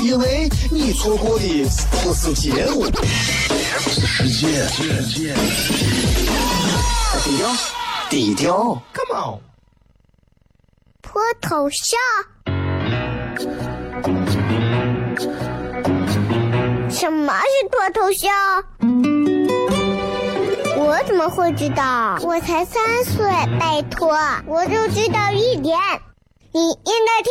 因为你错过的不是节目，是时间。低调，低调，Come on，脱头像？什么是脱头像？我怎么会知道？我才三岁，拜托，我就知道一点。你应该听，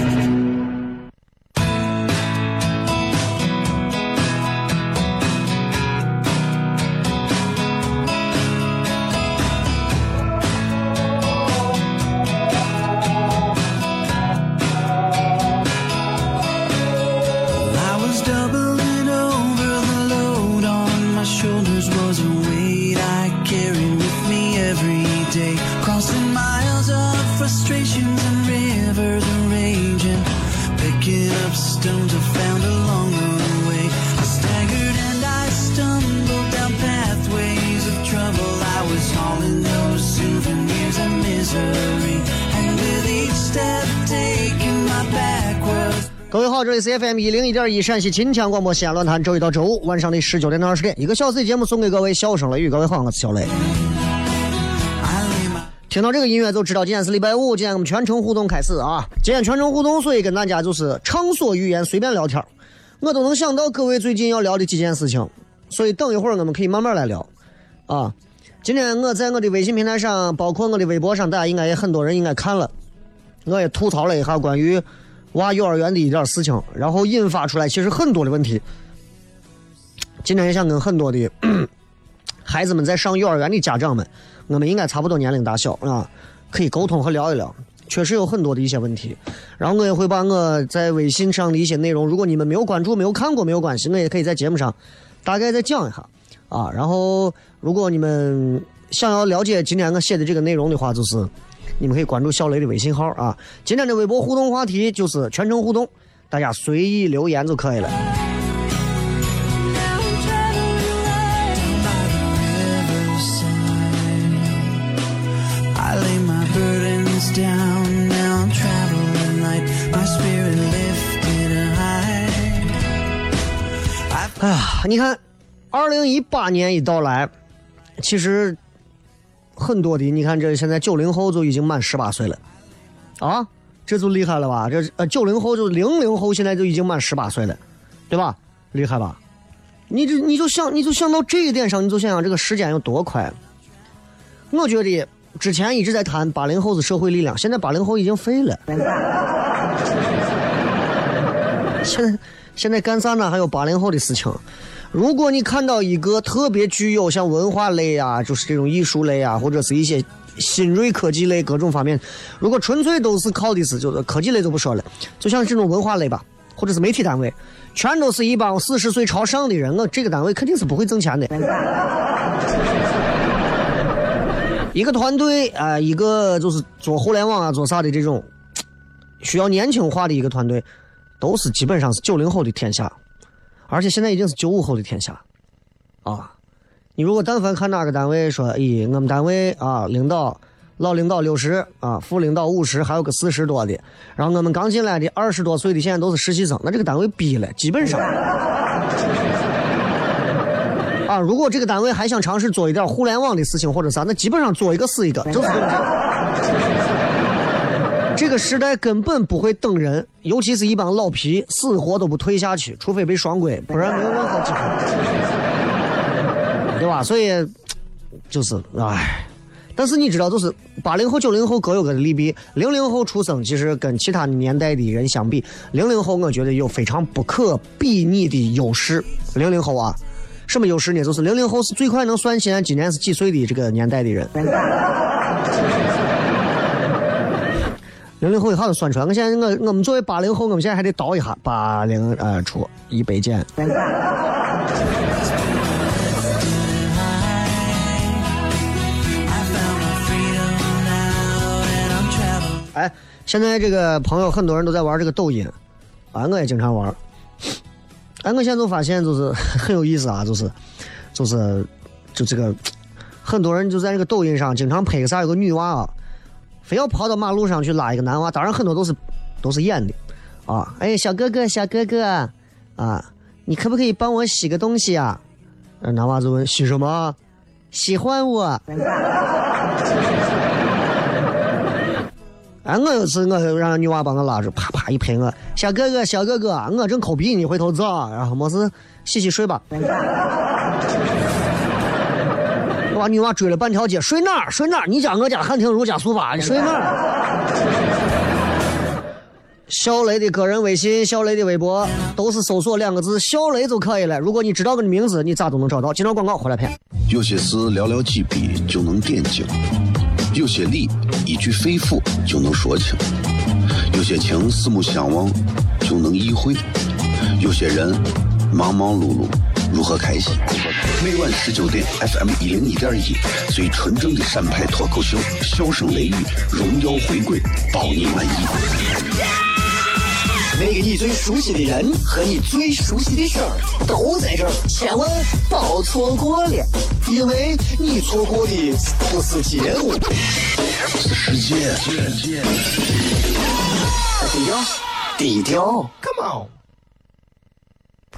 FM 一零一点一陕西秦腔广播西安论坛，周一到周五晚上的十九点到二十点，一个小时的节目送给各位笑声雷雨。各位好，我是小雷。听到这个音乐就知道今天是礼拜五，今天我们全程互动开始啊！今天全程互动，所以跟大家就是畅所欲言，随便聊天我都能想到各位最近要聊的几件事情，所以等一会儿我们可以慢慢来聊啊！今天我在我的微信平台上，包括我的微博上，大家应该也很多人应该看了，我也吐槽了一下关于。娃幼儿园的一点事情，然后引发出来其实很多的问题。今天也想跟很多的 孩子们在上幼儿园的家长们，我们应该差不多年龄大小啊，可以沟通和聊一聊。确实有很多的一些问题，然后我也会把我在微信上的一些内容，如果你们没有关注、没有看过，没有关系，我也可以在节目上大概再讲一下啊。然后如果你们想要了解今天我写的这个内容的话，就是。你们可以关注小雷的微信号啊！今天的微博互动话题就是全程互动，大家随意留言就可以了。哎呀，你看，二零一八年一到来，其实。很多的，你看这现在九零后就已经满十八岁了，啊，这就厉害了吧？这呃九零后就零零后现在就已经满十八岁了，对吧？厉害吧？你这你就想你就想到这一点上，你就想想这个时间有多快。我觉得之前一直在谈八零后是社会力量，现在八零后已经废了。现在现在干啥呢？还有八零后的事情。如果你看到一个特别具有像文化类啊，就是这种艺术类啊，或者是一些新锐科技类各种方面，如果纯粹都是靠的是就是科技类就不说了，就像这种文化类吧，或者是媒体单位，全都是一帮四十岁朝上的人，我这个单位肯定是不会挣钱的。一个团队啊，一个就是做互联网啊，做啥的这种需要年轻化的一个团队，都是基本上是九零后的天下。而且现在已经是九五后的天下，啊！你如果但凡看哪个单位说，咦，我们单位啊，领导老领导六十啊，副领导五十，还有个四十多的，然后我们刚进来的二十多岁的现在都是实习生，那这个单位逼了，基本上。啊，如果这个单位还想尝试做一点互联网的事情或者啥，那基本上做一个是一个，就是。这个时代根本不会等人，尤其是一帮老皮，死活都不退下去，除非被双规，不然没有任何机会。对吧？所以就是唉。但是你知道，就是八零后、九零后各有各的利弊。零零后出生，其实跟其他年代的人相比，零零后我觉得有非常不可比拟的优势。零零后啊，什么优势呢？就是零零后是最快能算现在今年是几岁的这个年代的人。零零后一下子算出来，我现在我我们作为八零后，我们现在还得倒一下八零呃出一百件。哎，现在这个朋友很多人都在玩这个抖音，啊，我也经常玩。哎，我现在就发现就是很有意思啊，就是，就是，就这个，很多人就在这个抖音上经常拍个啥，有个女娃啊，非要跑到马路上去拉一个男娃，当然很多都是都是演的，啊，哎，小哥哥，小哥哥，啊，你可不可以帮我洗个东西啊？那男娃子问洗什么？喜欢我。哎，我有次我让女娃帮我拉着，啪啪一拍我，小哥哥小哥哥，我正抠鼻呢，回头走，然后没事洗洗睡吧。把女娃追了半条街，睡哪儿睡哪儿？你家我家汉庭如家速发，你睡哪儿？小雷的个人微信，小雷的微博都是搜索两个字“小雷”就可以了。如果你知道我的名字，你咋都能找到。接着广告回来片。有些事寥寥几笔就能点睛。有些理一句肺腑就能说清，有些情四目相望就能意会，有些人忙忙碌碌如何开心？每晚十九点，FM 一零一点一，最纯正的陕派脱口秀，笑声雷雨，荣耀回归，包你满意。那个你最熟悉的人和你最熟悉的事儿都在这儿，千万别错过了，因为你错过的不是节目，是世界。低调，低调，Come on。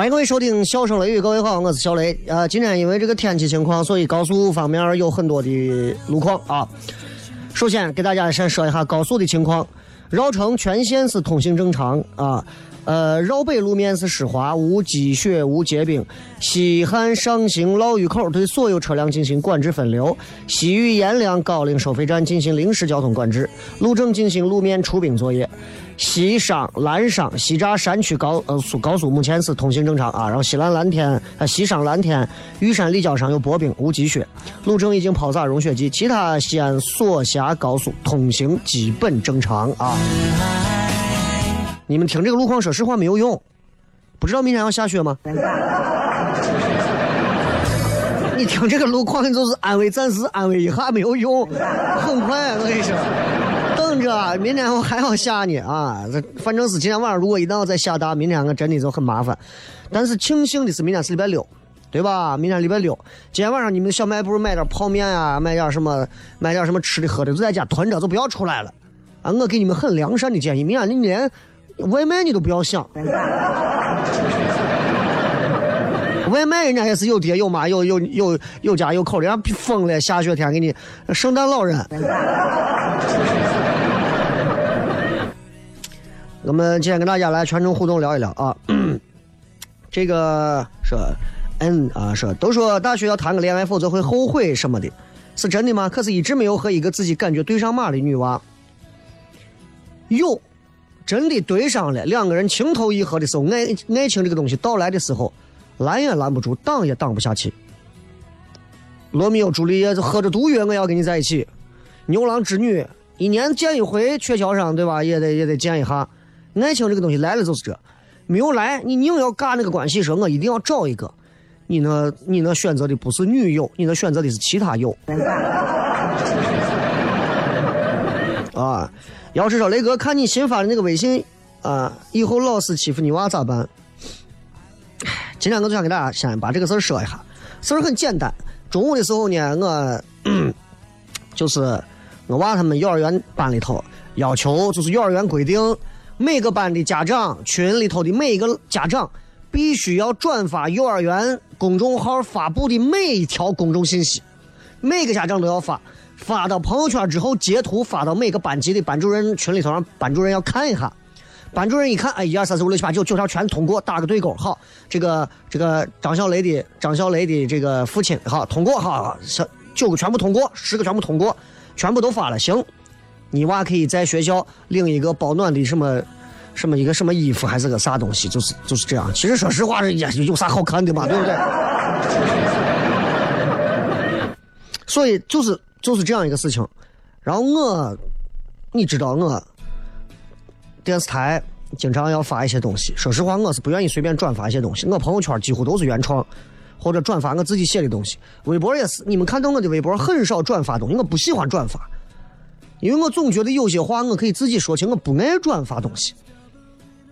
欢迎各位收听《笑声雷雨》，各位好，我是小雷。呃，今天因为这个天气情况，所以高速方面有很多的路况啊。首先给大家先说一下高速的情况，绕城全线是通行正常啊。呃，绕北路面是湿滑，无积雪，无结冰。西汉上行老峪口对所有车辆进行管制分流，西峪阎良高陵收费站进行临时交通管制，路政进行路面除冰作业。西商兰商西栅山区高呃速高速目前是通行正常啊，然后西兰蓝天呃西商蓝天玉山立交上有薄冰无积雪，路政已经抛洒融雪剂，其他西安所辖高速通行基本正常啊。你们听这个路况说实话没有用，不知道明天要下雪吗？你听这个路况你就是安慰，暂时安慰一下没有用，很快我跟你说，哥，明天我还要下呢啊！这反正是今天晚上如果一旦要再下大，明天我真的就很麻烦。但是庆幸的是明天是礼拜六，对吧？明天礼拜六，今天晚上你们小卖部买点泡面啊，买点什么，买点什么吃的喝的，就在家囤着，就不要出来了啊！我给你们很良善的建议，明天你连。外卖你都不要想，外卖人家也是有爹有妈有有有有家有口的，人家疯了，下雪天给你圣诞老人。我们今天跟大家来全程互动聊一聊啊，这个说，嗯啊说，都说大学要谈个恋爱，否则会后悔什么的，是真的吗？可是一直没有和一个自己感觉对上码的女娃，有。真的对上了，两个人情投意合的时候，爱爱情这个东西到来的时候，拦也拦不住，挡也挡不下去。罗密欧朱丽叶喝着毒药，我要跟你在一起。牛郎织女一年见一回，鹊桥上对吧？也得也得见一下。爱情这个东西来了就是这，没有来，你硬要尬那个关系，说我一定要找一个。你那，你那选择的不是女友，你那选择的是其他友。啊，要是说雷哥看你新发的那个微信，啊，以后老是欺负你娃咋办？今天我就想给大家先把这个事儿说一下，事儿很简单。中午的时候呢，我 就是我娃他们幼儿园班里头要求，就是幼儿园规定，每个班的家长群里头的每一个家长必须要转发幼儿园公众号发布的每一条公众信息，每个家长都要发。发到朋友圈之后，截图发到每个班级的班主任群里头，让班主任要看一下。班主任一看，哎，一二三四五六七八九，九条全通过，打个对勾。好，这个这个张小雷的张小雷的这个父亲，好通过，好，小九个全部通过，十个全部通过，全部都发了。行，你娃可以在学校领一个保暖的什么什么一个什么衣服，还是个啥东西，就是就是这样。其实说实话，也有啥好看的嘛，对不对？所以就是。就是这样一个事情，然后我，你知道我电视台经常要发一些东西。说实话，我是不愿意随便转发一些东西。我朋友圈几乎都是原创，或者转发我自己写的东西。微博也是，你们看到我的微博很少转发东西，我不喜欢转发，因为我总觉得有些话我可以自己说清，我不爱转发东西。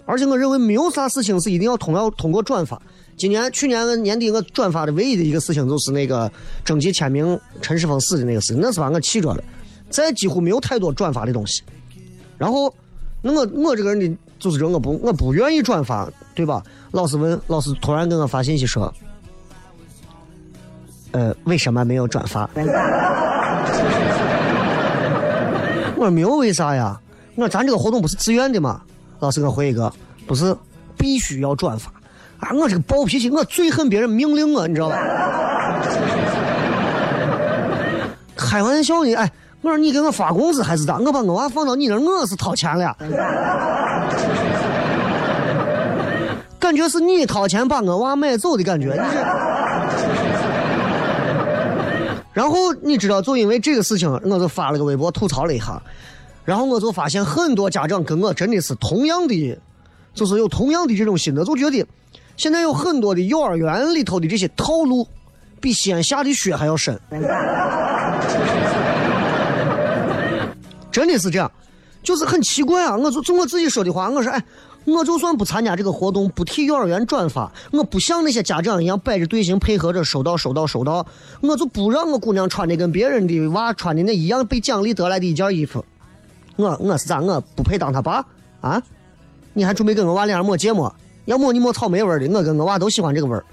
而且我认为没有啥事情是一定要通要通过转发。今年去年年底我转发的唯一的一个事情就是那个征集签名陈世峰死的那个事，那是把我气着了。再几乎没有太多转发的东西。然后，那我我这个人的就是这，我不我不愿意转发，对吧？老师问，老师突然给我发信息说，呃，为什么没有转发？我说没有为啥呀？我说咱这个活动不是自愿的吗？老师我回一个，不是，必须要转发。啊！我这个暴脾气，我最恨别人命令我，你知道吧？开玩笑呢，哎，我说你给我发工资还是咋？我把我娃放到你那，我是掏钱了，感觉是你掏钱把我娃买走的感觉。你这。然后你知道，就因为这个事情，我就发了个微博吐槽了一下，然后我就发现很多家长跟我真的是同样的，就是有同样的这种心得，就觉得。现在有很多的幼儿园里头的这些套路，比西安下的雪还要深。真的是这样，就是很奇怪啊！我就就我自己说的话，我说，哎，我就算不参加这个活动，不替幼儿园转发，我不像那些家长一样摆着队形配合着收到收到收到，我就不让我姑娘穿的跟别人的娃穿的那一样被奖励得来的一件衣服。我我是咋？我不配当他爸啊？你还准备跟我娃脸上抹芥末？要抹你抹草莓味的，我跟我娃都喜欢这个味儿。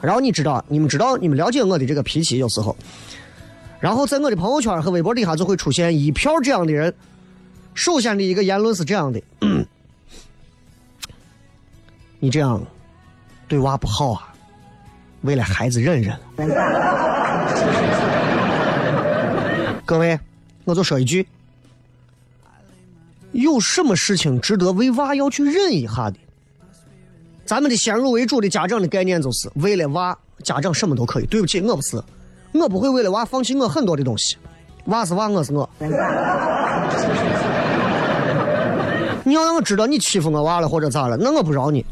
然后你知道，你们知道，你们了解我的这个脾气，有时候。然后在我的朋友圈和微博底下就会出现一票这样的人。首先的一个言论是这样的：你这样对娃不好啊，为了孩子忍忍。各位，我就说一句。有什么事情值得为娃要去忍一下的？咱们的先入为主的家长的概念就是为了娃，家长什么都可以。对不起，我不是，我不会为了娃放弃我很多的东西。娃是娃，我是我。你要让我知道你欺负我娃了或者咋了，那我不饶你。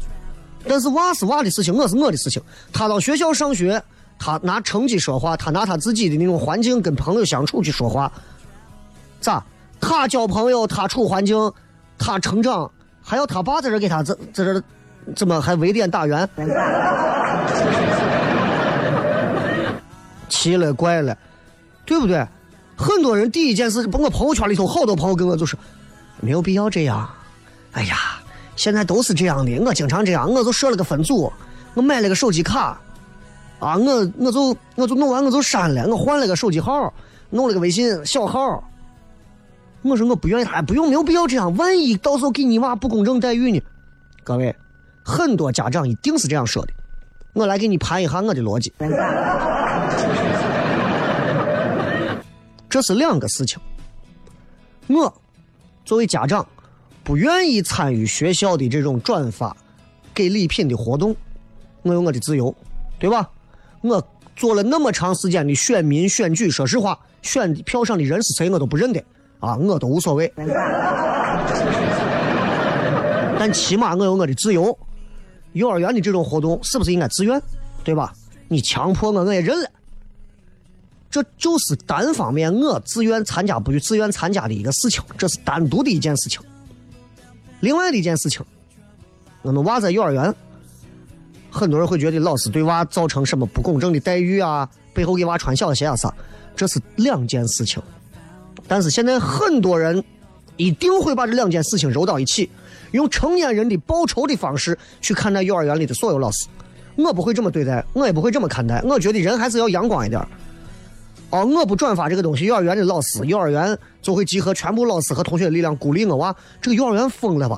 但是娃是娃的事情，我是我的事情。他到学校上学，他拿成绩说话，他拿他自己的那种环境跟朋友相处去说话，咋？他交朋友，他处环境，他成长，还要他爸在这给他在在这怎么还围点打援？奇了怪了，对不对？很多人第一件事，我朋友圈里头好多朋友跟我就说，没有必要这样。哎呀，现在都是这样的，我经常这样，我就设了个分组，我买了个手机卡，啊，我我就我就弄完我就删了，我换了个手机号，弄了个微信小号。我说我不愿意，他不用，没有必要这样。万一到时候给你娃不公正待遇呢？各位，很多家长一定是这样说的。我来给你盘一下我的逻辑。这是两个事情。我作为家长，不愿意参与学校的这种转发给礼品的活动，我有我的自由，对吧？我做了那么长时间的选民选举，说实话，选票上的人是谁我都不认得啊，我都无所谓。但起码我有我的自由。幼儿园的这种活动是不是应该自愿？对吧？你强迫我，我也认了。这就是单方面我自愿参加不去自愿参加的一个事情，这是单独的一件事情。另外的一件事情，我们娃在幼儿园，很多人会觉得老师对娃造成什么不公正的待遇啊，背后给娃穿小鞋啊啥，这是两件事情。但是现在很多人一定会把这两件事情揉到一起，用成年人的报仇的方式去看待幼儿园里的所有老师。我不会这么对待，我也不会这么看待。我觉得人还是要阳光一点。哦，我不转发这个东西，幼儿园的老师，幼儿园就会集合全部老师和同学的力量鼓励我娃。这个幼儿园疯了吧？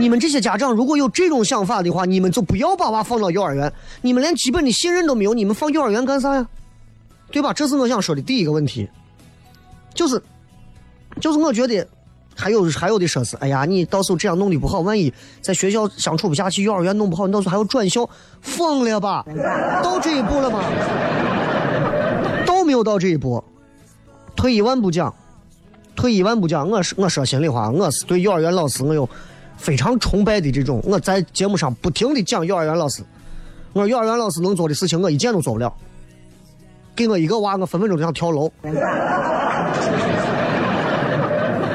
你们这些家长如果有这种想法的话，你们就不要把娃放到幼儿园。你们连基本的信任都没有，你们放幼儿园干啥呀？对吧？这是我想说的第一个问题。就是，就是我觉得。还有还有的说是，哎呀，你到时候这样弄的不好，万一在学校相处不下去，幼儿园弄不好，你到时候还要转校，疯了吧？到这一步了吗？没有到这一步。退一万步讲，退一万步讲，我是我说心里话，我是对幼儿园老师我有非常崇拜的这种。我在节目上不停的讲幼儿园老师，我幼儿园老师能做的事情，我一件都做不了。给我一个娃，我分分钟就想跳楼。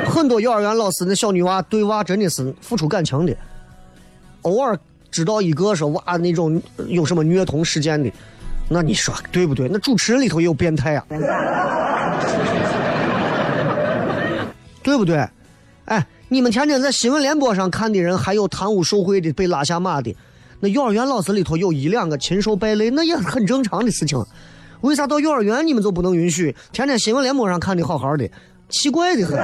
很多幼儿园老师那小女娃对娃真的是付出感情的，偶尔知道一个说娃那种有什么虐童事件的，那你说对不对？那主持人里头也有变态啊，对不对？哎，你们天天在新闻联播上看的人，还有贪污受贿的被拉下马的，那幼儿园老师里头有一两个禽兽败类，那也是很正常的事情。为啥到幼儿园你们就不能允许？天天新闻联播上看的好好的。奇怪的很。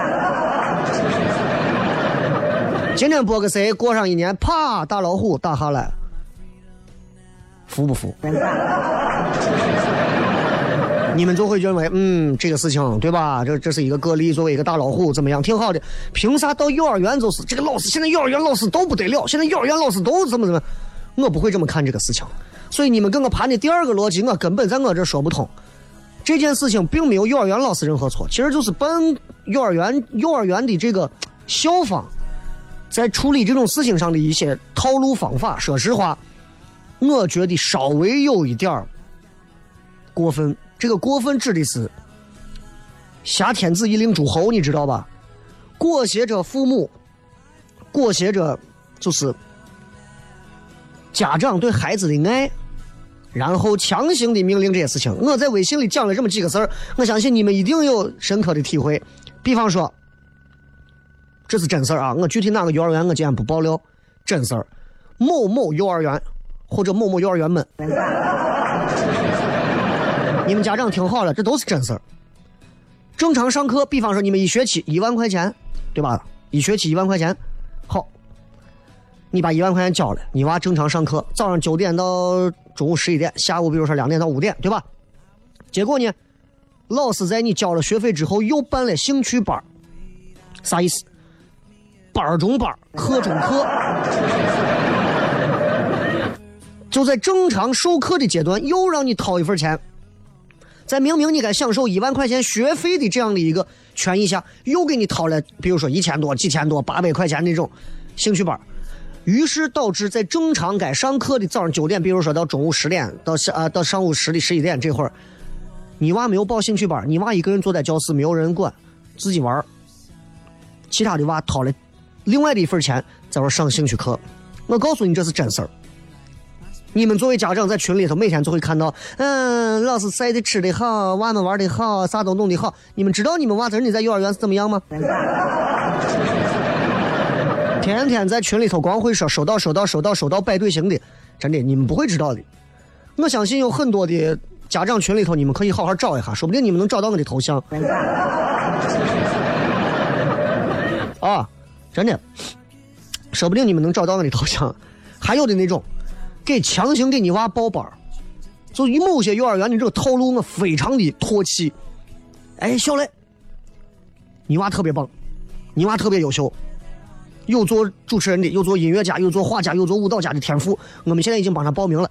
今天播个谁？过上一年，啪，大老虎打下来，服不服？你们就会认为，嗯，这个事情对吧？这这是一个个例，作为一个大老虎怎么样？挺好的。凭啥到幼儿园就是这个老师？现在幼儿园老师都不得了，现在幼儿园老师都怎么怎么？我不会这么看这个事情。所以你们跟我盘的第二个逻辑，我根本在我这说不通。这件事情并没有幼儿园老师任何错，其实就是本幼儿园幼儿园的这个校方在处理这种事情上的一些套路方法。说实话，我觉得稍微有一点儿过分。这个过分指的是挟天子以令诸侯，你知道吧？裹挟着父母，裹挟着就是家长对孩子的爱。然后强行的命令这些事情，我在微信里讲了这么几个字儿，我相信你们一定有深刻的体会。比方说，这是真事儿啊，我具体哪个幼儿园我今天不爆料，真事儿，某某幼儿园或者某某幼儿园们，你们家长听好了，这都是真事儿。正常上课，比方说你们一学期一万块钱，对吧？一学期一万块钱，好。你把一万块钱交了，你娃正常上课，早上九点到中午十一点，下午比如说两点到五点，对吧？结果呢，老师在你交了学费之后又办了兴趣班啥意思？班中班，课中课，就在正常授课的阶段又让你掏一份钱，在明明你该享受一万块钱学费的这样的一个权益下，又给你掏了，比如说一千多、几千多、八百块钱那种兴趣班。于是导致在正常该上课的早上九点，比如说到中午十点到下啊到上午十的十一点这会儿，你娃没有报兴趣班，你娃一个人坐在教室，没有人管，自己玩其他的娃掏了另外的一份钱在那上兴趣课。我告诉你这是真事儿。你们作为家长在群里头每天就会看到，嗯，老师晒的吃的好，娃们玩的好，啥都弄的好。你们知道你们娃真的在幼儿园是怎么样吗？天天在群里头光会说收到收到收到收到摆队形的，真的你们不会知道的。我相信有很多的家长群里头，你们可以好好找一下，说不定你们能找到我的头像。啊，真的，说不定你们能找到我的头像。还有的那种，给强行给你娃报班儿就某些幼儿园的这个套路，我非常的唾弃。哎，小磊，你娃特别棒，你娃特别优秀。有做主持人的，有做音乐家，有做画家，有做舞蹈家的天赋，我们现在已经帮他报名了。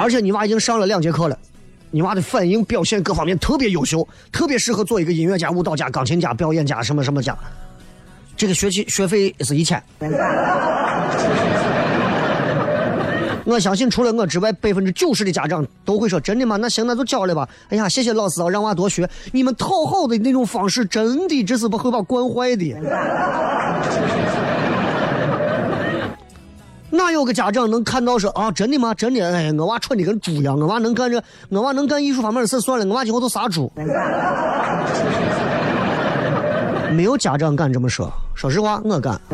而且你娃已经上了两节课了，你娃的反应、表现各方面特别优秀，特别适合做一个音乐家、舞蹈家、钢琴家、表演家什么什么家。这个学期学费是一千。我相信除了我之外，百分之九十的家长都会说：“真的吗？那行，那就交了吧。”哎呀，谢谢老师啊，让娃多学。你们讨好的那种方式，真的这是不会把惯坏的。哪有个家长能看到说啊，真的吗？真的？哎，我娃蠢的跟猪一样，我娃能干这，我娃能干艺术方面的事算了，我娃今后都杀猪。没有家长敢这么说，说实话，我敢。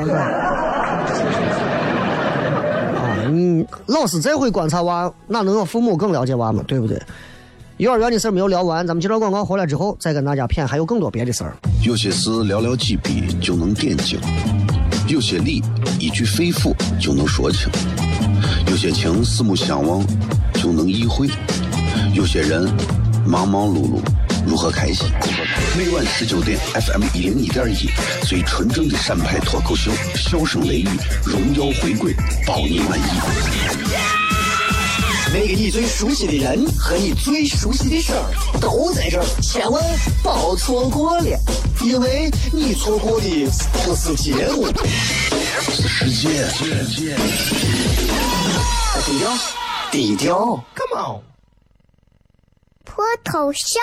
啊，你，老师再会观察娃，哪能有父母更了解娃嘛？对不对？幼儿园的事没有聊完，咱们接着广告回来之后，再跟大家谝还有更多别的事儿。有些事寥寥几笔就能点睛，有些理一句肺腑就能说清，有些情四目相望就能意会，有些人忙忙碌碌如何开心？每晚十九点，FM 一零一点一，最纯正的陕派脱口秀，笑声雷雨，荣耀回归，包你满意。那个你最熟悉的人和你最熟悉的事儿都在这儿，千万别错过了，因为你错过的不是节目，是世界。低调，低调，Come on，脱头像。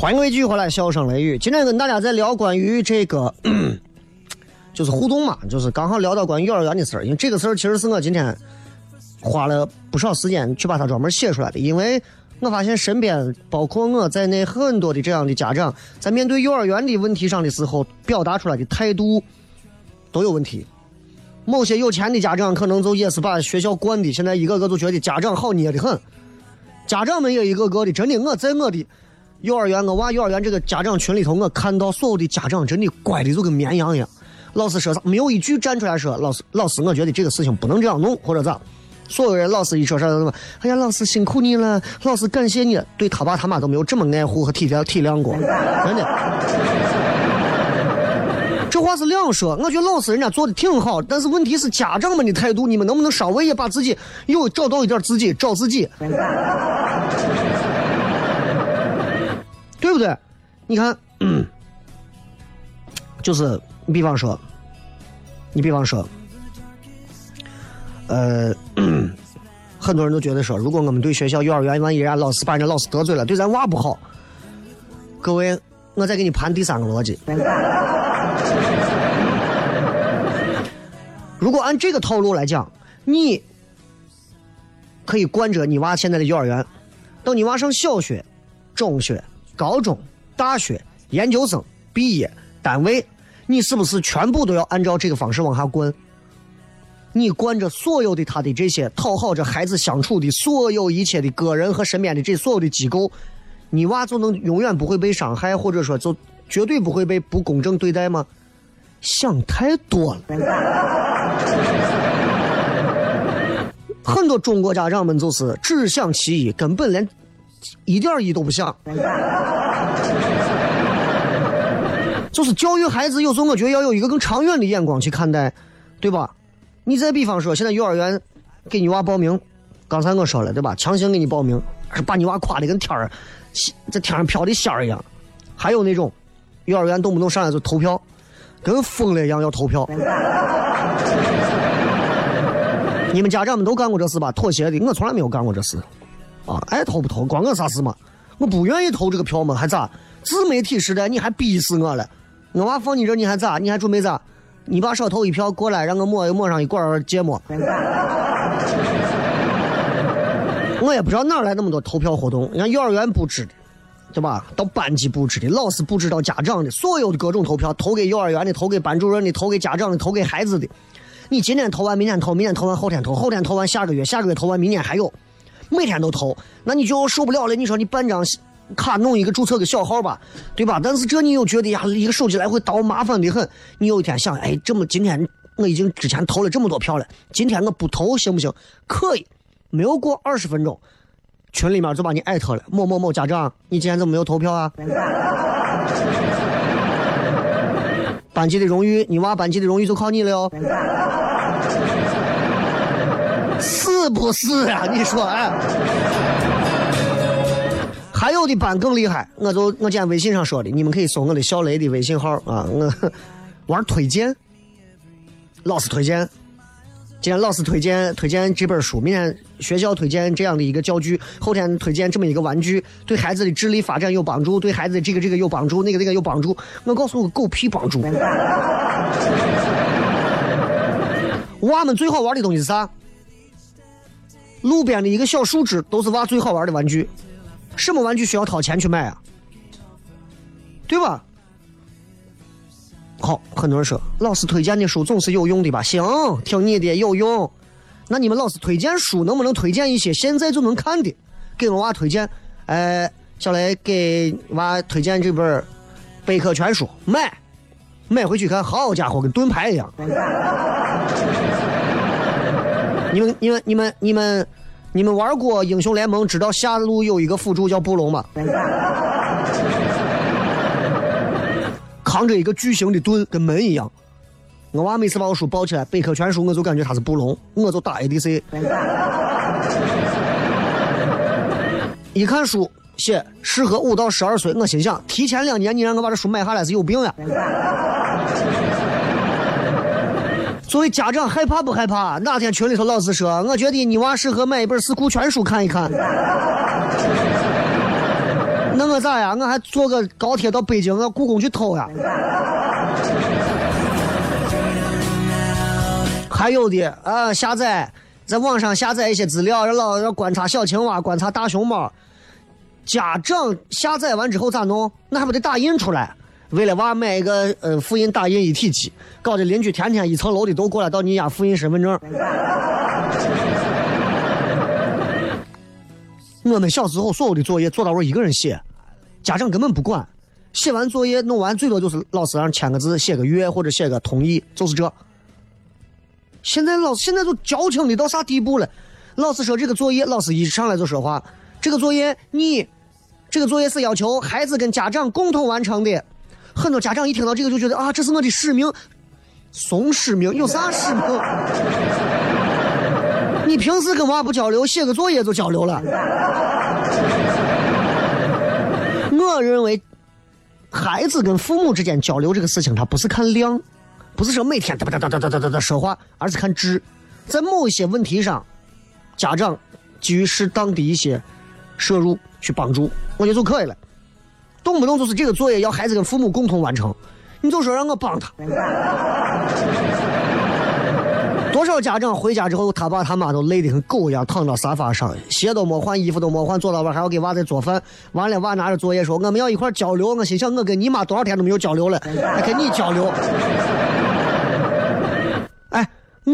欢迎各位继续回来，笑声雷雨。今天跟大家在聊关于这个，就是互动嘛，就是刚好聊到关于幼儿园的事儿。因为这个事儿其实是我今天花了不少时间去把它专门写出来的。因为我发现身边包括我在内很多的这样的家长，在面对幼儿园的问题上的时候，表达出来的态度都有问题。某些有钱的家长可能就也是把学校惯的，现在一个个都觉得家长好捏的很。家长们也一个个的，真的我在我的。幼儿园，我娃幼儿园这个家长群里头，我看到所有的家长真的乖的就跟绵羊一样。老师说啥，没有一句站出来说老师，老师，我觉得这个事情不能这样弄，或者咋。所有人老师一说啥什么，哎呀，老师辛苦你了，老师感谢你，对他爸他妈都没有这么爱护和体谅体谅过，真的。这话是两说，我觉得老师人家做的挺好，但是问题是家长们的态度，你们能不能稍微也把自己又找到一点自己，找自己。对不对？你看，就是你比方说，你比方说，呃，很多人都觉得说，如果我们对学校、幼儿园万一人家老师把人家老师得罪了，对咱娃不好。各位，我再给你盘第三个逻辑。如果按这个套路来讲，你可以惯着你娃现在的幼儿园，等你娃上小学、中学。高中、大学、研究生毕业，单位，你是不是全部都要按照这个方式往下滚？你惯着所有的他的这些讨好着孩子相处的所有一切的个人和身边的这所有的机构，你娃就能永远不会被伤害，或者说就绝对不会被不公正对待吗？想太多了。很多中国家长们就是只想其一，根本连。一点一都不想，就是教育孩子，有时候我觉得要有一个更长远的眼光去看待，对吧？你再比方说，现在幼儿园给你娃报名，刚才我说了，对吧？强行给你报名，是把你娃夸的跟天儿在天上飘的仙儿一样。还有那种幼儿园动不动上来就投票，跟疯了一样要投票。你们家长们都干过这事吧？妥协的，我从来没有干过这事。啊，爱投不投关我啥事嘛？我不愿意投这个票嘛，还咋？自媒体时代你还逼死我了？我娃放你这你还咋？你还准备咋？你爸少投一票过来，让我抹抹上一管芥末。我也不知道哪来那么多投票活动，人家幼儿园布置的，对吧？到班级布置的，老师布置到家长的，所有的各种投票，投给幼儿园的，投给班主任的，投给家长的，投给孩子的。你今天投完，明天投，明天投完，后天投，后天投完，下个月，下个月投完，明年还有，每天都投，那你就受不了了。你说你办张卡弄一个注册个小号吧，对吧？但是这你又觉得呀，一个手机来回倒麻烦的很。你有一天想，哎，这么今天我已经之前投了这么多票了，今天我不投行不行？可以。没有过二十分钟，群里面就把你艾特了。某某某家长，你今天怎么没有投票啊？班级的荣誉，你娃班级的荣誉就靠你了哟。是不是啊？你说哎。还有的班更厉害，我就我今天微信上说的，你们可以搜我的小雷的微信号啊。我玩推荐，老师推荐。今天老师推荐推荐这本书，明天学校推荐这样的一个教具，后天推荐这么一个玩具，对孩子的智力发展有帮助，对孩子这个这个有帮助，那个那个有帮助。我告诉我狗屁帮助！娃们最好玩的东西是啥？路边的一个小树枝都是娃最好玩的玩具。什么玩具需要掏钱去买啊？对吧？好，很多人说老师推荐的书总是有用的吧？行，听你的有用。那你们老师推荐书能不能推荐一些现在就能看的？给我娃推荐，哎，小雷给娃推荐这本《百科全书》，买，买回去看，好家伙，跟盾牌一样。你们、你们、你们、你们、你们玩过英雄联盟，知道下路有一个辅助叫布隆吗？扛着一个巨型的盾，跟门一样。我娃每次把我书抱起来，百科全书，我就感觉他是布隆，我就打 ADC。一看书写适合五到十二岁，我心想，提前两年你让我把这书买下来是有病呀。作为家长害怕不害怕？哪天群里头老师说，我觉得你娃适合买一本四库全书看一看。那我咋呀？我还坐个高铁到北京，我故宫去偷呀？还有的啊，下载在网上下载一些资料，让老要观察小青蛙，观察大熊猫。家长下载完之后咋弄？那还不得打印出来？为了娃买一个呃复印打印一体机，搞得邻居天天一层楼的都过来到你家复印身份证。我们小时候所有的作业做到我一个人写。家长根本不管，写完作业弄完最多就是老师让签个字、写个月或者写个同意，就是这。现在老现在都矫情的到啥地步了？老师说这个作业，老师一上来就说话，这个作业你，这个作业是要求孩子跟家长共同完成的。很多家长一听到这个就觉得啊，这是我的使命，送使命有啥使命？你平时跟娃不交流，写个作业就交流了。我认为，孩子跟父母之间交流这个事情，他不是看量，不是说每天哒哒哒哒哒哒哒哒说话，而是看质。在某一些问题上，家长给予适当的一些摄入去帮助，我觉得就可以了。动不动就是这个作业要孩子跟父母共同完成，你就说让我帮他。多少家长回家之后，他爸他妈都累得跟狗一样，躺到沙发上，鞋都没换，衣服都没换，坐到外还要给娃在做饭。完了，娃拿着作业说：“我们要一块交流。”我心想：我跟你妈多少天都没有交流了，还跟你交流？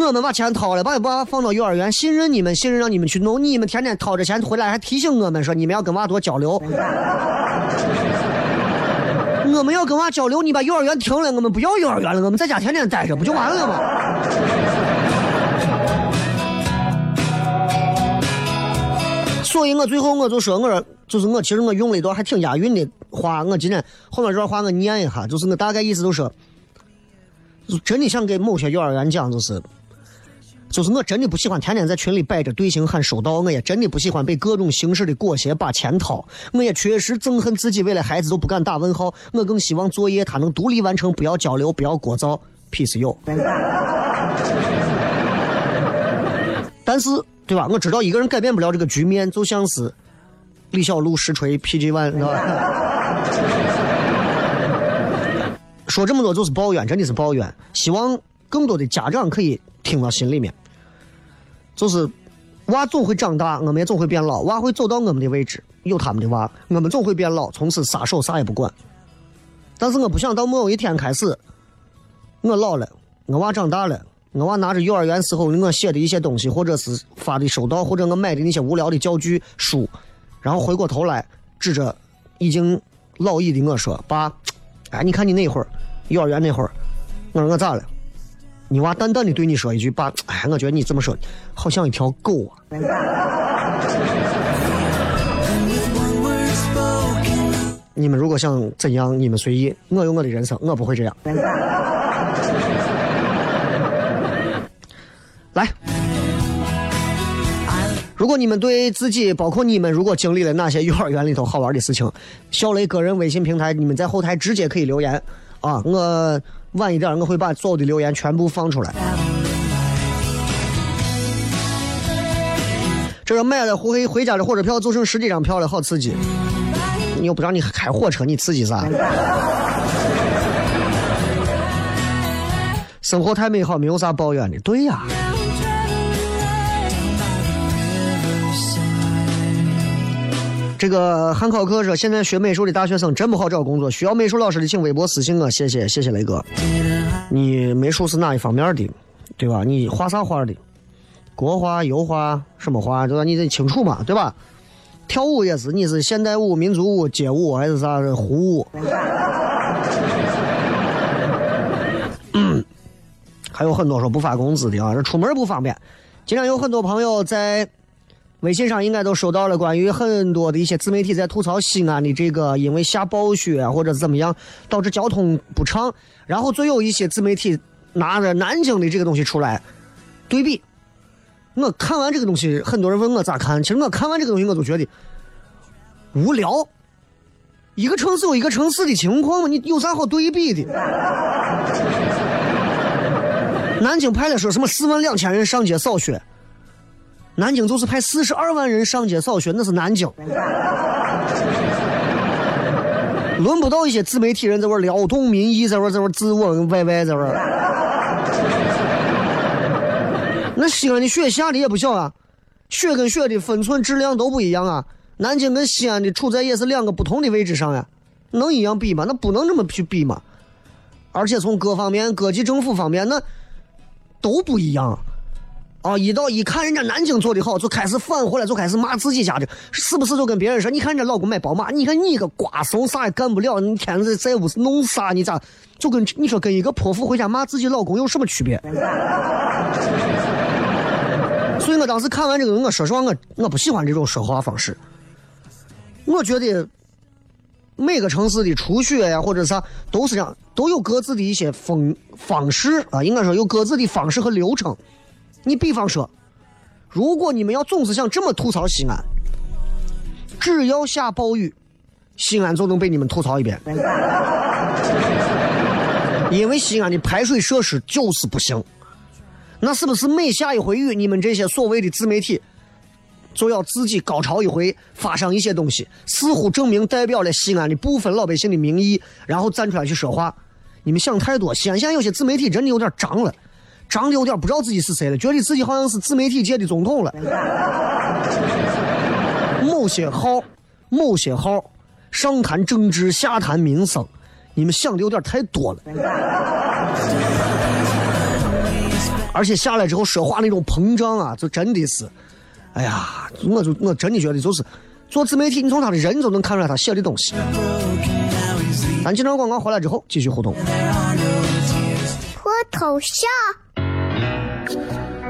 我们把钱掏了，把娃放到幼儿园，信任你们，信任让你们去弄，你们天天掏着钱回来，还提醒我们说你们要跟娃多交流。我们要跟娃交流，你把幼儿园停了，我们不要幼儿园了，我们在家天天待着，不就完了吗？所以我最后我就说，我说就是我其实我用了一段还挺押韵的话，我今天后面这段话我念一下，就是我大概意思就是，真的想给某些幼儿园讲，就是就是我真的不喜欢天天在群里摆着队形喊收到，我也真的不喜欢被各种形式的裹挟把钱掏，我也确实憎恨自己为了孩子都不敢打问号，我更希望作业他能独立完成，不要交流，不要聒噪。Peace 有，但是对吧？我知道一个人改变不了这个局面，就像是李小璐实锤 PG One，知道吧？说这么多就是抱怨，真的是抱怨。希望更多的家长可以听到心里面。就是娃总会长大，我们也总会变老。娃会走到我们的位置，有他们的娃，我们总会变老，从此撒手啥也不管。但是我不想到某一天开始，我老了，我娃长大了，我娃拿着幼儿园时候我写的一些东西，或者是发的收到，或者我买的那些无聊的教具书，然后回过头来指着已经老矣的我说：“爸，哎，你看你那会儿幼儿园那会儿，我说我咋了？”你娃淡淡的对你说一句：“爸，哎，我觉得你这么说，好像一条狗啊。”你们如果想怎样，你们随意。我有我的人生，我不会这样。来，如果你们对自己，包括你们，如果经历了哪些幼儿园里头好玩的事情，小雷个人微信平台，你们在后台直接可以留言啊，我。晚一点，我会把所有的留言全部放出来。这个买了回回家的火车票就剩十几张票了，好刺激！你又不让你开火车，你刺激啥？生活太美好，没有啥抱怨的。对呀。这个汉考克说：“现在学美术的大学生真不好找工作，需要美术老师的请微博私信我，谢谢谢谢雷哥。你美术是哪一方面的，对吧？你画啥画的？国画、油画什么画？对吧？你得清楚嘛，对吧？跳舞也是，你是现代舞、民族舞、街舞还是啥胡舞？还有很多说不发工资的啊，这出门不方便。今天有很多朋友在。”微信上应该都收到了关于很多的一些自媒体在吐槽西安的这个，因为下暴雪或者怎么样导致交通不畅，然后总有一些自媒体拿着南京的这个东西出来对比。我看完这个东西，很多人问我咋看，其实我看完这个东西我都觉得无聊。一个城市有一个城市的情况嘛，你有啥好对比的？南京派了说什么四万两千人上街扫雪。南京就是派四十二万人上街扫雪，那是南京，轮不到一些自媒体人在玩撩动民意，在玩在玩自我歪歪在玩。那西安的雪下的也不小啊，雪跟雪的分寸质量都不一样啊。南京跟西安的处在也是两个不同的位置上呀，能一样比吗？那不能这么去比吗？而且从各方面，各级政府方面，那都不一样。一到一看人家南京做的好，就开始返回来，就开始骂自己家的，是不是？就跟别人说，你看人家老公买宝马，你看你个瓜怂，啥也干不了，你天天在在屋弄啥？你咋？就跟你说，跟一个泼妇回家骂自己老公有什么区别？所以我当时看完这个，我说实话，我我不喜欢这种说话方式。我觉得每个城市的初雪呀，或者啥，都是这样，都有各自的一些风方式啊，应该说有各自的方式和流程。你比方说，如果你们要总是想这么吐槽西安，只要下暴雨，西安就能被你们吐槽一遍。因为西安的排水设施就是不行。那是不是每下一回雨，你们这些所谓的自媒体就要自己高潮一回，发上一些东西，似乎证明代表了西安的部分老百姓的名义，然后站出来去说话？你们想太多。西安现在有些自媒体真的有点脏了。长得有点不知道自己是谁了，觉得自己好像是自媒体界的总统了。某些号，某些号，上谈政治，下谈民生，你们想的有点太多了。而且下来之后说话那种膨胀啊，就真的是，哎呀，我就我真的觉得就是做自媒体，你从他的人就能看出来他写的东西。咱进场广告回来之后继续互动。脱头像。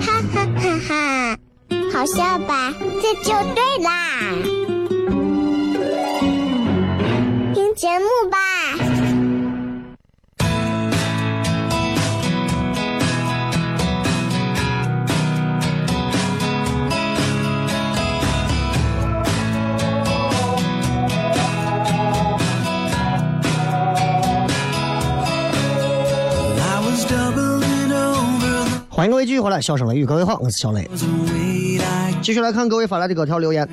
哈哈哈哈！好笑吧？这就对啦。听节目吧。欢迎各位继续回来，笑声雷雨，各位好，我是小雷。继续来看各位发来的各条留言。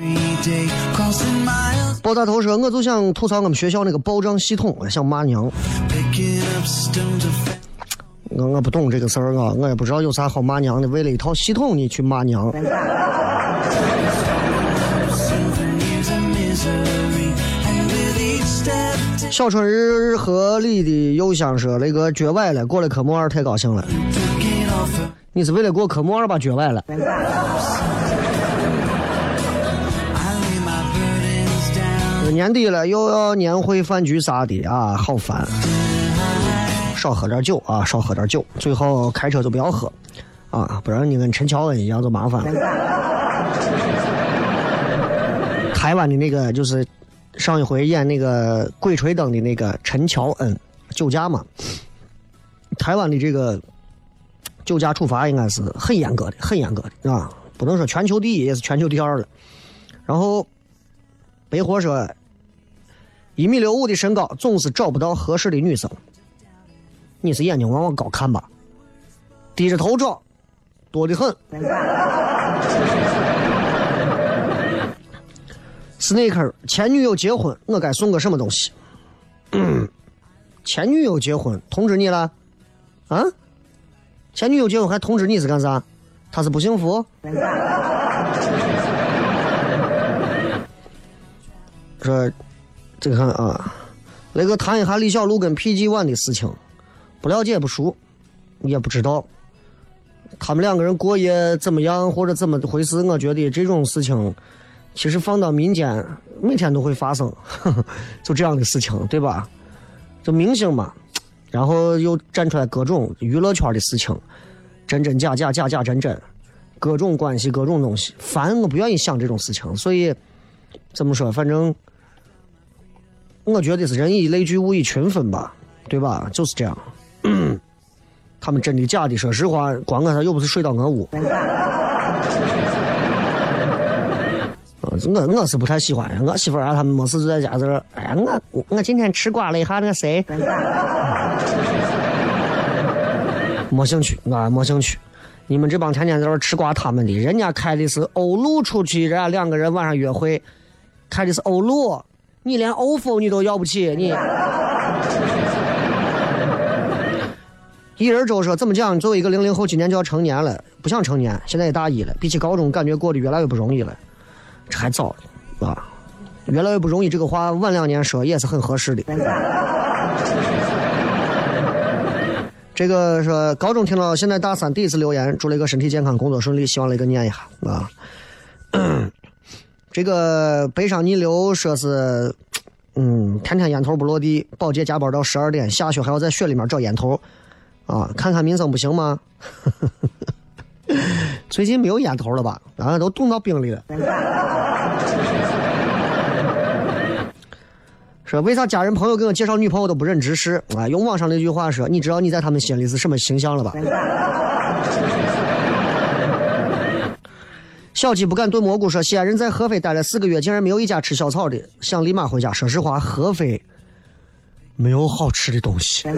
爆炸头说，我就想吐槽我们学校那个报账系统，想骂娘。我我不懂这个事儿啊，我也不知道有啥好骂娘的。为了一套系统，你去骂娘？小春日和里的又想说，那个绝崴了，过了科目二太高兴了。你是为了过科目二把绝崴了？年底了，又要年会饭局啥的啊，好烦！少喝点酒啊，少喝点酒，最好开车就不要喝啊，不然你跟陈乔恩一样就麻烦了。台湾的那个就是上一回演那个《鬼吹灯》的那个陈乔恩酒驾嘛，台湾的这个。酒驾处罚应该是很严格的，很严格的啊，不能说全球第一，也是全球第二了。然后，白活说，一米六五的身高总是找不到合适的女生。你是眼睛往往高看吧？低着头找，多的很。Snake 前女友结婚，我该送个什么东西？前女友结婚通知你了？啊？前女友结婚还通知你是干啥？他是不幸福？说这个看啊，那个谈一下李小璐跟 PG One 的事情，不了解不熟，也不知道他们两个人过夜怎么样或者怎么回事。我觉得这种事情其实放到民间每天都会发生，就这样的事情，对吧？就明星嘛。然后又站出来各种娱乐圈的事情，真真假假，假假真真，各种关系，各种东西，烦我不愿意想这种事情。所以怎么说，反正我觉得是人以类聚，物以群分吧，对吧？就是这样。他们真的假的？说实话，光我他又不是睡到我屋。我我是不太喜欢，我媳妇儿啊，他们没事就在家这儿。哎呀，我我今天吃瓜了一下那个谁，没兴趣，我没兴趣。你们这帮天天在这儿吃瓜，他们的，人家开的是欧陆出去，人家两个人晚上约会，开的是欧陆，你连欧风你都要不起，你。一人周说怎么讲？作为一个零零后，今年就要成年了，不想成年，现在也大一了，比起高中，感觉过得越来越不容易了。这还早，啊，越来越不容易。这个话晚两年说也是很合适的。这个说高中听到现在大三第一次留言，祝雷哥身体健康，工作顺利，希望雷哥念一下啊。这个悲伤逆流说是，嗯，天天烟头不落地，保洁加班到十二点，下雪还要在雪里面找烟头，啊，看看民生不行吗？呵呵呵 最近没有烟头了吧？啊，都冻到冰里了。说为啥家人朋友给我介绍女朋友都不忍直视？啊，用网上那句话说，你知道你在他们心里是什么形象了吧？小鸡不敢炖蘑菇说，西安人在合肥待了四个月，竟然没有一家吃小草的，想立马回家。说实话，合肥没有好吃的东西。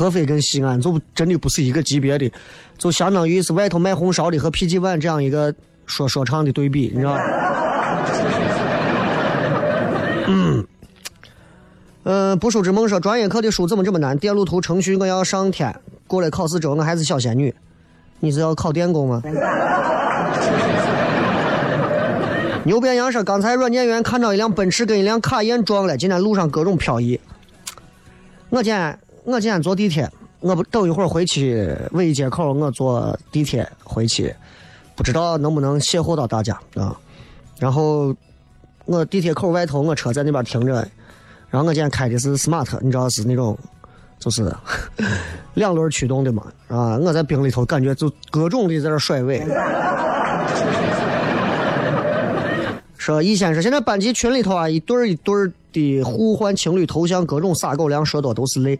合肥跟西安就真的不是一个级别的，就相当于是外头卖红烧的和 PG One 这样一个说说唱的对比，你知道？嗯，呃，不输之梦说专业课的书怎么这么难？电路图程序我要上天，过了考试之后我还是小仙女。你是要考电工吗？牛鞭羊说刚才软件园看到一辆奔驰跟一辆卡宴撞了，今天路上各种漂移。我见。我今天坐地铁，我不等一会儿回去纬街口，我坐地铁回去，不知道能不能邂逅到大家啊。然后我地铁口外头，我车在那边停着，然后我今天开的是 smart，你知道是那种就是 两轮驱动的嘛，啊，我在冰里头感觉就各种的在那甩尾。说易先生现在班级群里头啊，一对儿一对儿的互换情侣头像，各种撒狗粮，说多都是泪。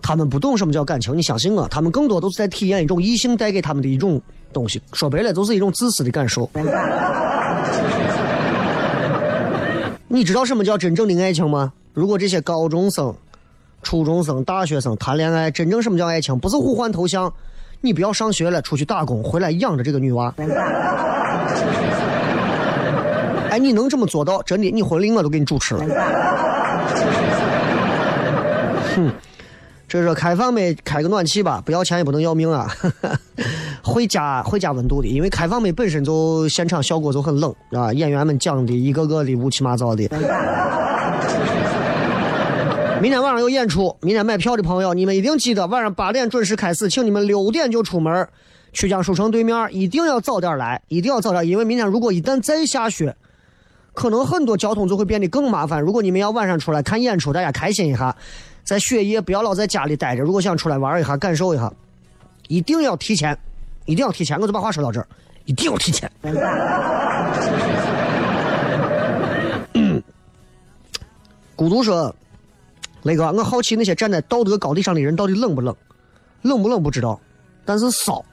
他们不懂什么叫感情，你相信我，他们更多都是在体验一种异性带给他们的一种东西。说白了，就是一种自私的感受。你知道什么叫真正的爱情吗？如果这些高中生、初中生、大学生谈恋爱，真正什么叫爱情？不是互换头像，你不要上学了，出去打工，回来养着这个女娃。哎，你能这么做到？真的，你婚礼我都给你主持了。哼，这是开放没开个暖气吧？不要钱也不能要命啊！会加会加温度的，因为开放没本身就现场效果就很冷啊。演员们讲的一个个的乌七八糟的。明天晚上有演出，明天买票的朋友，你们一定记得晚上八点准时开始，请你们六点就出门，曲江书城对面，一定要早点来，一定要早点，因为明天如果一旦再下雪。可能很多交通就会变得更麻烦。如果你们要晚上出来看演出，大家开心一下，在雪夜不要老在家里待着。如果想出来玩一下，感受一下，一定要提前，一定要提前。我就把话说到这儿，一定要提前。孤独说：“雷哥，我好奇那些站在道德高地上的人到底冷不冷？冷不冷不知道，但是骚。”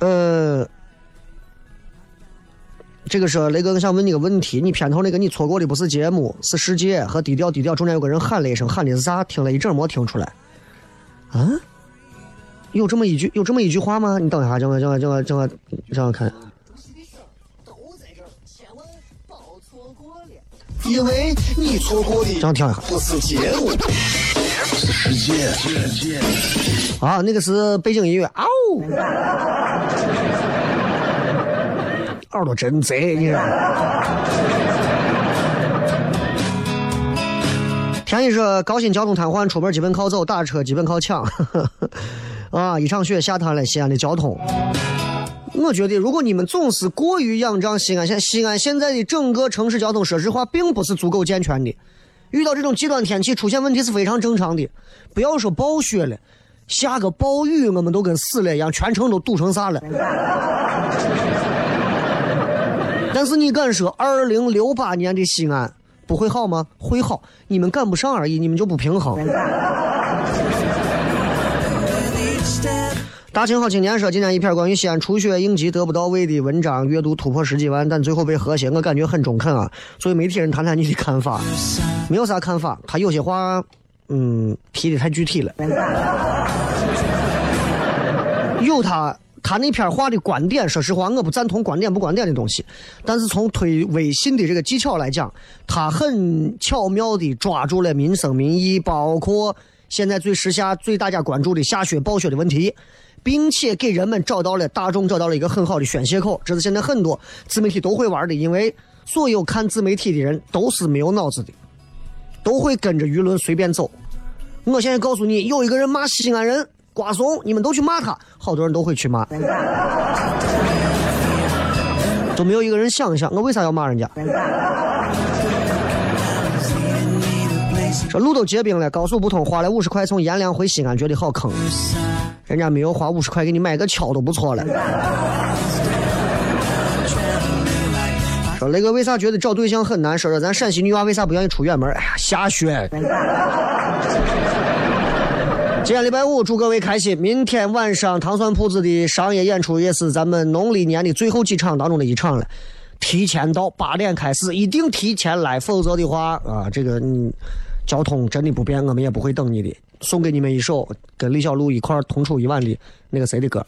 呃。这个是雷哥，我想问你个问题：你片头那个你错过的不是节目，是世界和低调低调。中间有个人喊了一声，喊的是啥？听了一整没听出来。啊？有这么一句有这么一句话吗？你等一下，叫我叫我叫我叫我让我看。因为你错过的这样听一下。不是节目，是世界。啊，那个是背景音乐。嗷！耳朵真贼，你说。天一说高新交通瘫痪，出门基本靠走，打车基本靠抢。啊，一场雪下塌了西安的交通。我觉得，如果你们总是过于仰仗西安，现西安现在的整个城市交通，说实话，并不是足够健全的。遇到这种极端天气，出现问题是非常正常的。不要说暴雪了，下个暴雨，我们都跟死了一样，全城都堵成啥了。但是你敢说，二零六八年的西安不会好吗？会好，你们赶不上而已，你们就不平衡。大清好青年说，今天一篇关于西安除雪应急得不到位的文章，阅读突破十几万，但最后被和谐，我感觉很中肯啊。作为媒体人，谈谈你的看法。没有啥看法，他有些话，嗯，提的太具体了。有他。他那篇话的观点，说实话，我不赞同观点不观点的东西。但是从推微信的这个技巧来讲，他很巧妙的抓住了民生民意，包括现在最时下最大家关注的下雪暴雪的问题，并且给人们找到了大众找到了一个很好的宣泄口。这是现在很多自媒体都会玩的，因为所有看自媒体的人都是没有脑子的，都会跟着舆论随便走。我现在告诉你，有一个人骂西安人。瓜怂，你们都去骂他，好多人都会去骂，都没有一个人想一想，我为啥要骂人家？这路都结冰了，高速不通，花了五十块从阎良回西安，觉得好坑。人家没有花五十块给你买个锹都不错了。说雷哥为啥觉得找对象很难？说说咱陕西女娃为啥不愿意出远门？哎呀，下雪。今天礼拜五，祝各位开心。明天晚上糖蒜铺子的商业演出也是咱们农历年的最后几场当中的一场了。提前到八点开始，一定提前来，否则的话啊，这个嗯，交通真的不便，我们也不会等你的。送给你们一首跟李小璐一块同出一晚的那个谁的歌。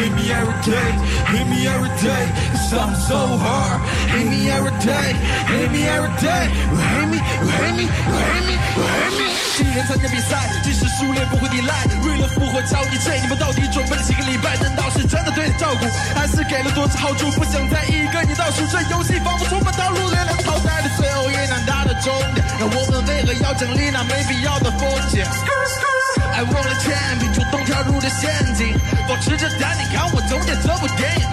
Every day, hate me every day, hate me every day, cause I'm so hard. Hate me every day, hate me every day, you hate me, you hate me, you hate me, you hate me. 今天参加比赛，即使输了也不会抵赖。为了复活超一切，你们到底准备了几个礼拜？难道是真的对你照顾，还是给了多少好处？不想再一个你倒数，这游戏仿佛充满套路，月亮淘汰的最后一难达的终点。那我们为何要整理那没必要的风险？Skr, skr.？I want the champion，主动跳入这陷阱，保持着淡你，看我终结这部电影。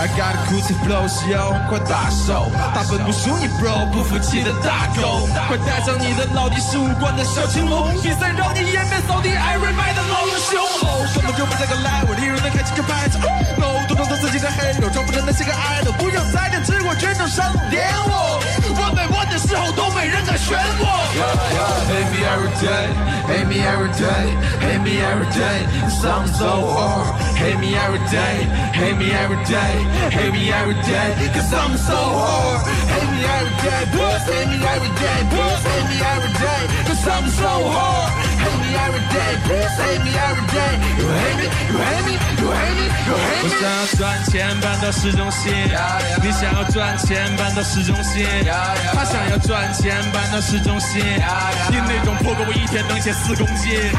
I got the crazy flow，需要快大手，大分不输你，bro，不服气的大狗。快带上你的老弟，十五关的小青龙，比赛让你颜面扫地。Everybody long is on，怎么就没这个来？我利润能看清这摆着。No，Don't，Don't，自己个黑手，装不着那些个 idol，不想再听，只我全场上点我。的时候都没人敢选我。Hate me every day, hate me every day, hate me every day, I'm so hard. Hate me every day, hate me every day, hate me every day, cause I'm so hard. Hate me every day, boys, hate me every day, boys, hate me every day, cause I'm so hard. Hate me every day, please hate me every day. You hate me, you hate me, you hate me, you hate me. 我想要赚钱搬到市中心，你想要赚钱搬到市中心，他想要赚钱搬到市中心，你那种破歌我一天能写四公斤。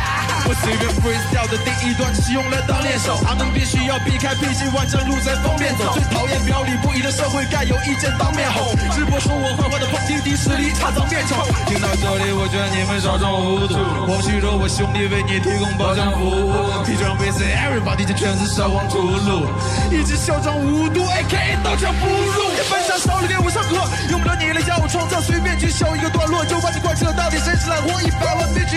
我随便 freestyle 的第一段只是用来当练手，他们必须要避开毕竟万丈路在封面走，最讨厌表里不一的社会，该有意见当面吼。直播说我坏话的抨击敌实力差脏面丑。听到这里，我觉得你们少装糊涂。或许说我兄弟为你提供保障服务，提倡 b a s everybody 这圈子烧光屠戮，一直嚣张无度，AK 刀枪不入。分享少了点我上课，用不了你来教我创造，随便去修一个段落就把你贯彻到底，谁是懒货？一百万 bitch。